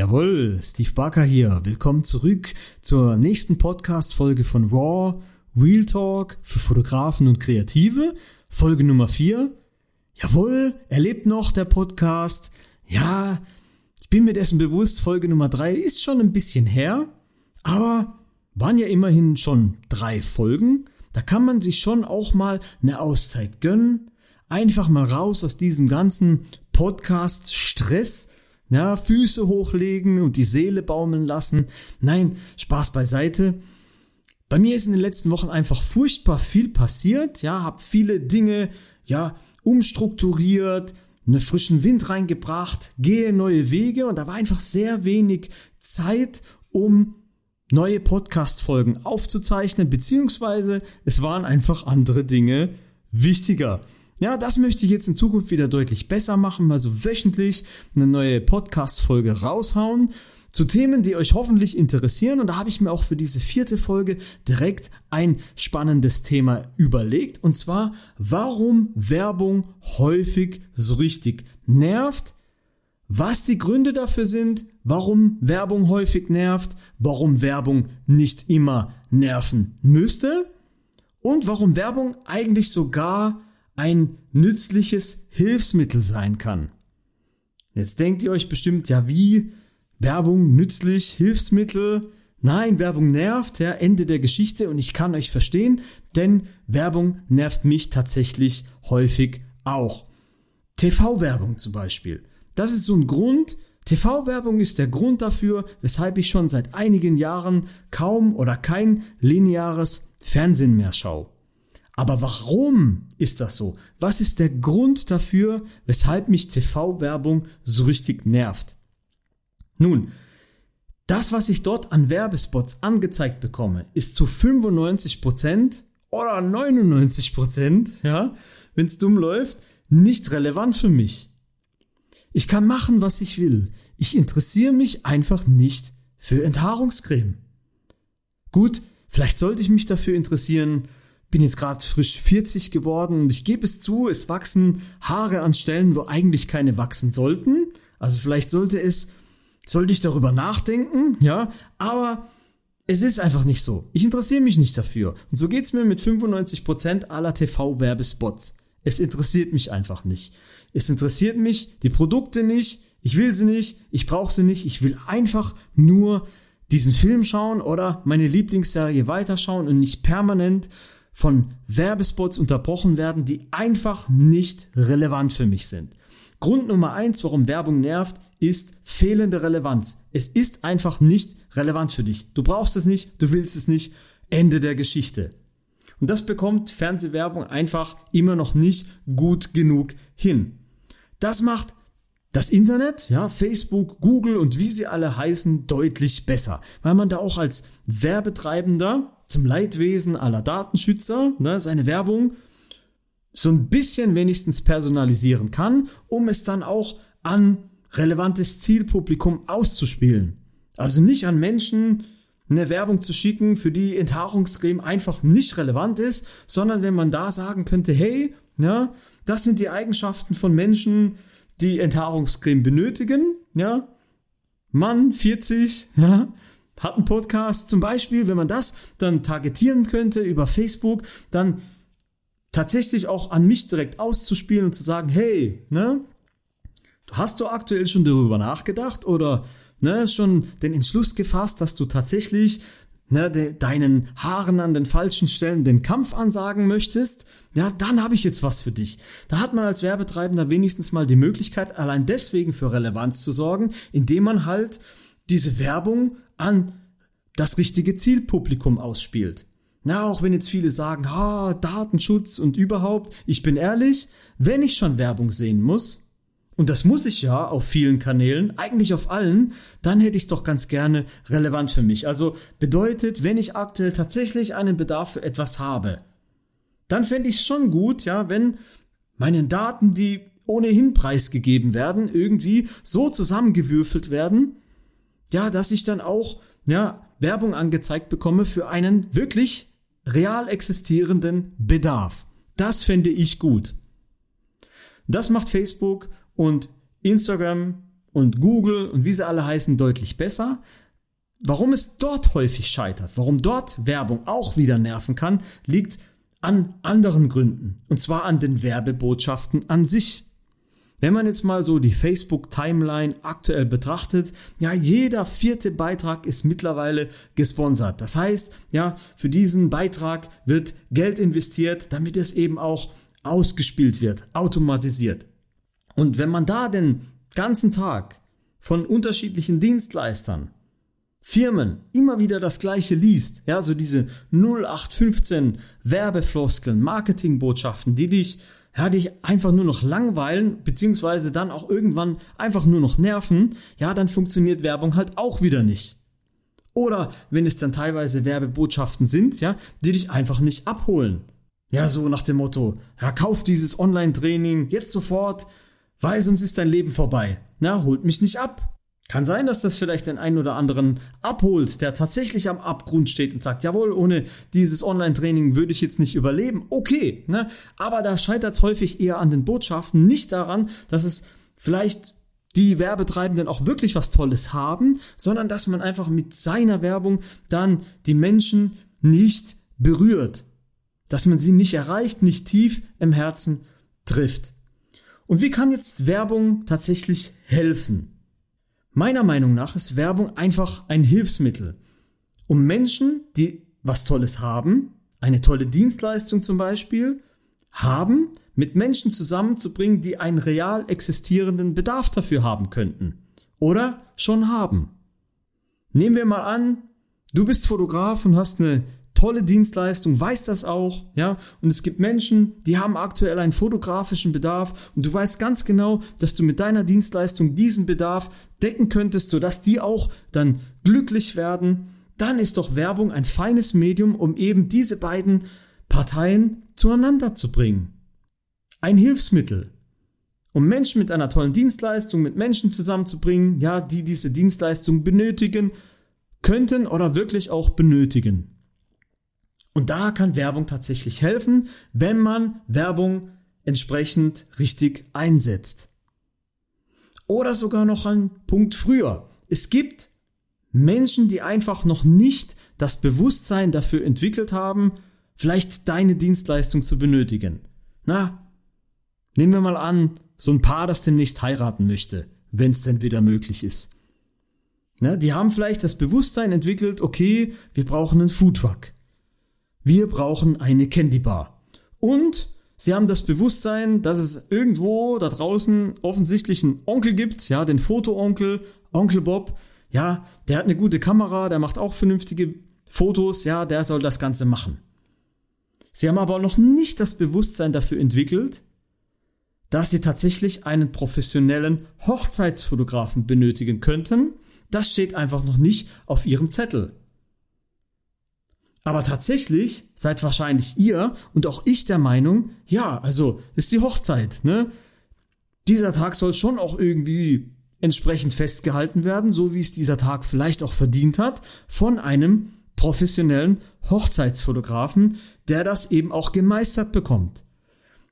Jawohl, Steve Barker hier. Willkommen zurück zur nächsten Podcast-Folge von Raw Real Talk für Fotografen und Kreative. Folge Nummer 4. Jawohl, er lebt noch, der Podcast. Ja, ich bin mir dessen bewusst, Folge Nummer 3 ist schon ein bisschen her, aber waren ja immerhin schon drei Folgen. Da kann man sich schon auch mal eine Auszeit gönnen. Einfach mal raus aus diesem ganzen Podcast-Stress ja, Füße hochlegen und die Seele baumeln lassen. Nein, Spaß beiseite. Bei mir ist in den letzten Wochen einfach furchtbar viel passiert, ja, hab viele Dinge, ja, umstrukturiert, einen frischen Wind reingebracht, gehe neue Wege und da war einfach sehr wenig Zeit, um neue Podcast-Folgen aufzuzeichnen, beziehungsweise es waren einfach andere Dinge wichtiger. Ja, das möchte ich jetzt in Zukunft wieder deutlich besser machen, also wöchentlich eine neue Podcast-Folge raushauen zu Themen, die euch hoffentlich interessieren. Und da habe ich mir auch für diese vierte Folge direkt ein spannendes Thema überlegt. Und zwar, warum Werbung häufig so richtig nervt, was die Gründe dafür sind, warum Werbung häufig nervt, warum Werbung nicht immer nerven müsste und warum Werbung eigentlich sogar ein nützliches Hilfsmittel sein kann. Jetzt denkt ihr euch bestimmt, ja wie? Werbung nützlich, Hilfsmittel? Nein, Werbung nervt, ja, Ende der Geschichte und ich kann euch verstehen, denn Werbung nervt mich tatsächlich häufig auch. TV-Werbung zum Beispiel. Das ist so ein Grund, TV-Werbung ist der Grund dafür, weshalb ich schon seit einigen Jahren kaum oder kein lineares Fernsehen mehr schaue. Aber warum ist das so? Was ist der Grund dafür, weshalb mich TV-Werbung so richtig nervt? Nun, das, was ich dort an Werbespots angezeigt bekomme, ist zu 95% oder 99%, ja, wenn es dumm läuft, nicht relevant für mich. Ich kann machen, was ich will. Ich interessiere mich einfach nicht für Enthaarungscreme. Gut, vielleicht sollte ich mich dafür interessieren, bin jetzt gerade frisch 40 geworden und ich gebe es zu, es wachsen Haare an Stellen, wo eigentlich keine wachsen sollten. Also vielleicht sollte es, sollte ich darüber nachdenken, ja, aber es ist einfach nicht so. Ich interessiere mich nicht dafür. Und so geht's mir mit 95% aller TV-Werbespots. Es interessiert mich einfach nicht. Es interessiert mich die Produkte nicht, ich will sie nicht, ich brauche sie nicht, ich will einfach nur diesen Film schauen oder meine Lieblingsserie weiterschauen und nicht permanent von Werbespots unterbrochen werden, die einfach nicht relevant für mich sind. Grund Nummer eins, warum Werbung nervt, ist fehlende Relevanz. Es ist einfach nicht relevant für dich. Du brauchst es nicht, du willst es nicht. Ende der Geschichte. Und das bekommt Fernsehwerbung einfach immer noch nicht gut genug hin. Das macht das Internet, ja, Facebook, Google und wie sie alle heißen, deutlich besser, weil man da auch als Werbetreibender zum Leidwesen aller Datenschützer ne, seine Werbung so ein bisschen wenigstens personalisieren kann, um es dann auch an relevantes Zielpublikum auszuspielen. Also nicht an Menschen eine Werbung zu schicken, für die Enthaarungscreme einfach nicht relevant ist, sondern wenn man da sagen könnte, hey, ja, das sind die Eigenschaften von Menschen, die Enthaarungscreme benötigen, ja, Mann, 40, ja, hat einen Podcast zum Beispiel, wenn man das dann targetieren könnte über Facebook, dann tatsächlich auch an mich direkt auszuspielen und zu sagen, hey, ne, hast du aktuell schon darüber nachgedacht oder ne, schon den Entschluss gefasst, dass du tatsächlich ne, de, deinen Haaren an den falschen Stellen den Kampf ansagen möchtest, ja, dann habe ich jetzt was für dich. Da hat man als Werbetreibender wenigstens mal die Möglichkeit, allein deswegen für Relevanz zu sorgen, indem man halt diese Werbung an das richtige Zielpublikum ausspielt. Na, auch wenn jetzt viele sagen, ha, Datenschutz und überhaupt, ich bin ehrlich, wenn ich schon Werbung sehen muss, und das muss ich ja auf vielen Kanälen, eigentlich auf allen, dann hätte ich es doch ganz gerne relevant für mich. Also bedeutet, wenn ich aktuell tatsächlich einen Bedarf für etwas habe, dann fände ich es schon gut, ja, wenn meine Daten, die ohnehin preisgegeben werden, irgendwie so zusammengewürfelt werden, ja, dass ich dann auch, ja, Werbung angezeigt bekomme für einen wirklich real existierenden Bedarf. Das fände ich gut. Das macht Facebook und Instagram und Google und wie sie alle heißen deutlich besser. Warum es dort häufig scheitert, warum dort Werbung auch wieder nerven kann, liegt an anderen Gründen. Und zwar an den Werbebotschaften an sich. Wenn man jetzt mal so die Facebook-Timeline aktuell betrachtet, ja, jeder vierte Beitrag ist mittlerweile gesponsert. Das heißt, ja, für diesen Beitrag wird Geld investiert, damit es eben auch ausgespielt wird, automatisiert. Und wenn man da den ganzen Tag von unterschiedlichen Dienstleistern Firmen immer wieder das gleiche liest, ja, so diese 0815 Werbefloskeln, Marketingbotschaften, die dich, ja, dich einfach nur noch langweilen, beziehungsweise dann auch irgendwann einfach nur noch nerven, ja, dann funktioniert Werbung halt auch wieder nicht. Oder wenn es dann teilweise Werbebotschaften sind, ja, die dich einfach nicht abholen. Ja, so nach dem Motto, ja, kauf dieses Online-Training jetzt sofort, weil sonst ist dein Leben vorbei. Na, holt mich nicht ab. Kann sein, dass das vielleicht den einen oder anderen abholt, der tatsächlich am Abgrund steht und sagt, jawohl, ohne dieses Online-Training würde ich jetzt nicht überleben. Okay, ne? aber da scheitert es häufig eher an den Botschaften, nicht daran, dass es vielleicht die Werbetreibenden auch wirklich was Tolles haben, sondern dass man einfach mit seiner Werbung dann die Menschen nicht berührt, dass man sie nicht erreicht, nicht tief im Herzen trifft. Und wie kann jetzt Werbung tatsächlich helfen? Meiner Meinung nach ist Werbung einfach ein Hilfsmittel, um Menschen, die was Tolles haben, eine tolle Dienstleistung zum Beispiel, haben, mit Menschen zusammenzubringen, die einen real existierenden Bedarf dafür haben könnten. Oder schon haben. Nehmen wir mal an, du bist Fotograf und hast eine tolle Dienstleistung, weiß das auch, ja. Und es gibt Menschen, die haben aktuell einen fotografischen Bedarf und du weißt ganz genau, dass du mit deiner Dienstleistung diesen Bedarf decken könntest, sodass die auch dann glücklich werden. Dann ist doch Werbung ein feines Medium, um eben diese beiden Parteien zueinander zu bringen. Ein Hilfsmittel, um Menschen mit einer tollen Dienstleistung, mit Menschen zusammenzubringen, ja, die diese Dienstleistung benötigen, könnten oder wirklich auch benötigen. Und da kann Werbung tatsächlich helfen, wenn man Werbung entsprechend richtig einsetzt. Oder sogar noch ein Punkt früher. Es gibt Menschen, die einfach noch nicht das Bewusstsein dafür entwickelt haben, vielleicht deine Dienstleistung zu benötigen. Na, nehmen wir mal an, so ein Paar, das demnächst heiraten möchte, wenn es denn wieder möglich ist. Na, die haben vielleicht das Bewusstsein entwickelt, okay, wir brauchen einen Foodtruck. Wir brauchen eine Candy Bar. Und sie haben das Bewusstsein, dass es irgendwo da draußen offensichtlich einen Onkel gibt, ja, den Fotoonkel, Onkel Bob. Ja, der hat eine gute Kamera, der macht auch vernünftige Fotos, ja, der soll das Ganze machen. Sie haben aber noch nicht das Bewusstsein dafür entwickelt, dass sie tatsächlich einen professionellen Hochzeitsfotografen benötigen könnten. Das steht einfach noch nicht auf ihrem Zettel. Aber tatsächlich seid wahrscheinlich ihr und auch ich der Meinung, ja, also ist die Hochzeit, ne? Dieser Tag soll schon auch irgendwie entsprechend festgehalten werden, so wie es dieser Tag vielleicht auch verdient hat, von einem professionellen Hochzeitsfotografen, der das eben auch gemeistert bekommt.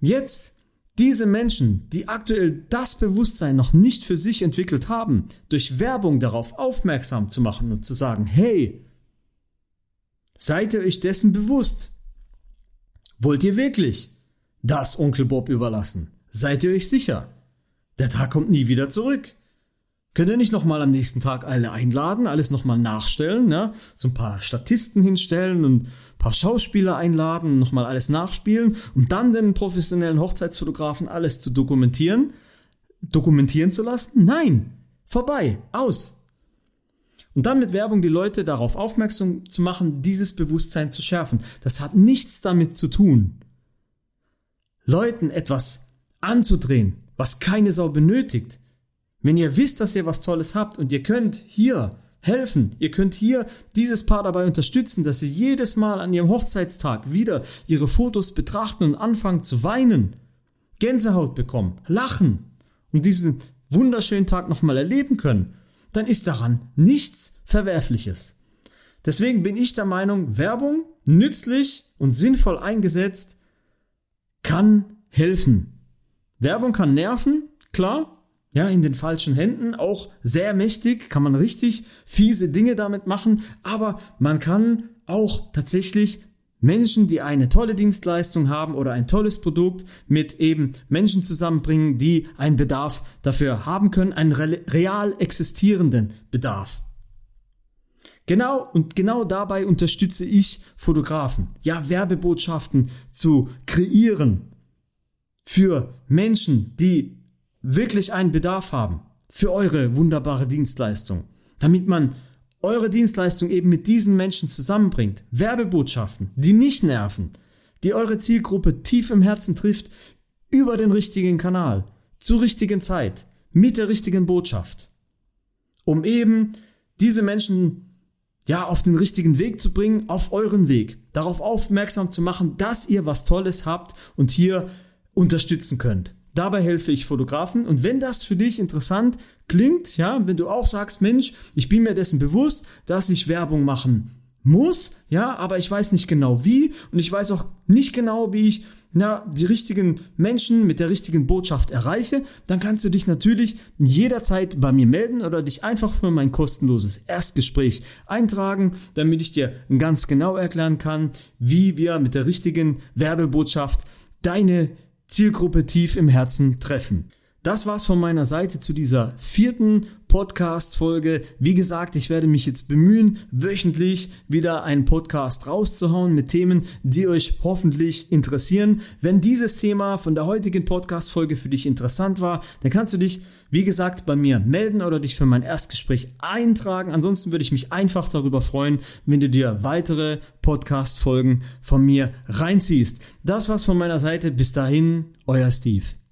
Jetzt diese Menschen, die aktuell das Bewusstsein noch nicht für sich entwickelt haben, durch Werbung darauf aufmerksam zu machen und zu sagen, hey, Seid ihr euch dessen bewusst? Wollt ihr wirklich das Onkel Bob überlassen? Seid ihr euch sicher? Der Tag kommt nie wieder zurück. Könnt ihr nicht nochmal am nächsten Tag alle einladen, alles nochmal nachstellen, ne? so ein paar Statisten hinstellen und ein paar Schauspieler einladen, nochmal alles nachspielen und dann den professionellen Hochzeitsfotografen alles zu dokumentieren, dokumentieren zu lassen? Nein, vorbei, aus. Und dann mit Werbung die Leute darauf aufmerksam zu machen, dieses Bewusstsein zu schärfen. Das hat nichts damit zu tun, Leuten etwas anzudrehen, was keine Sau benötigt. Wenn ihr wisst, dass ihr was Tolles habt und ihr könnt hier helfen, ihr könnt hier dieses Paar dabei unterstützen, dass sie jedes Mal an ihrem Hochzeitstag wieder ihre Fotos betrachten und anfangen zu weinen, Gänsehaut bekommen, lachen und diesen wunderschönen Tag nochmal erleben können, dann ist daran nichts Verwerfliches. Deswegen bin ich der Meinung, Werbung nützlich und sinnvoll eingesetzt kann helfen. Werbung kann nerven, klar. ja, in den falschen Händen, auch sehr mächtig, kann man richtig fiese Dinge damit machen, aber man kann auch tatsächlich Menschen, die eine tolle Dienstleistung haben oder ein tolles Produkt mit eben Menschen zusammenbringen, die einen Bedarf dafür haben können, einen real existierenden Bedarf. Genau und genau dabei unterstütze ich Fotografen, ja, Werbebotschaften zu kreieren für Menschen, die wirklich einen Bedarf haben für eure wunderbare Dienstleistung, damit man eure Dienstleistung eben mit diesen Menschen zusammenbringt. Werbebotschaften, die nicht nerven, die eure Zielgruppe tief im Herzen trifft, über den richtigen Kanal, zur richtigen Zeit, mit der richtigen Botschaft. Um eben diese Menschen ja, auf den richtigen Weg zu bringen, auf euren Weg, darauf aufmerksam zu machen, dass ihr was Tolles habt und hier unterstützen könnt. Dabei helfe ich Fotografen. Und wenn das für dich interessant klingt, ja, wenn du auch sagst, Mensch, ich bin mir dessen bewusst, dass ich Werbung machen muss, ja, aber ich weiß nicht genau wie und ich weiß auch nicht genau, wie ich na, die richtigen Menschen mit der richtigen Botschaft erreiche, dann kannst du dich natürlich jederzeit bei mir melden oder dich einfach für mein kostenloses Erstgespräch eintragen, damit ich dir ganz genau erklären kann, wie wir mit der richtigen Werbebotschaft deine Zielgruppe tief im Herzen treffen. Das war's von meiner Seite zu dieser vierten Podcast-Folge. Wie gesagt, ich werde mich jetzt bemühen, wöchentlich wieder einen Podcast rauszuhauen mit Themen, die euch hoffentlich interessieren. Wenn dieses Thema von der heutigen Podcast-Folge für dich interessant war, dann kannst du dich, wie gesagt, bei mir melden oder dich für mein Erstgespräch eintragen. Ansonsten würde ich mich einfach darüber freuen, wenn du dir weitere Podcast-Folgen von mir reinziehst. Das war's von meiner Seite. Bis dahin, euer Steve.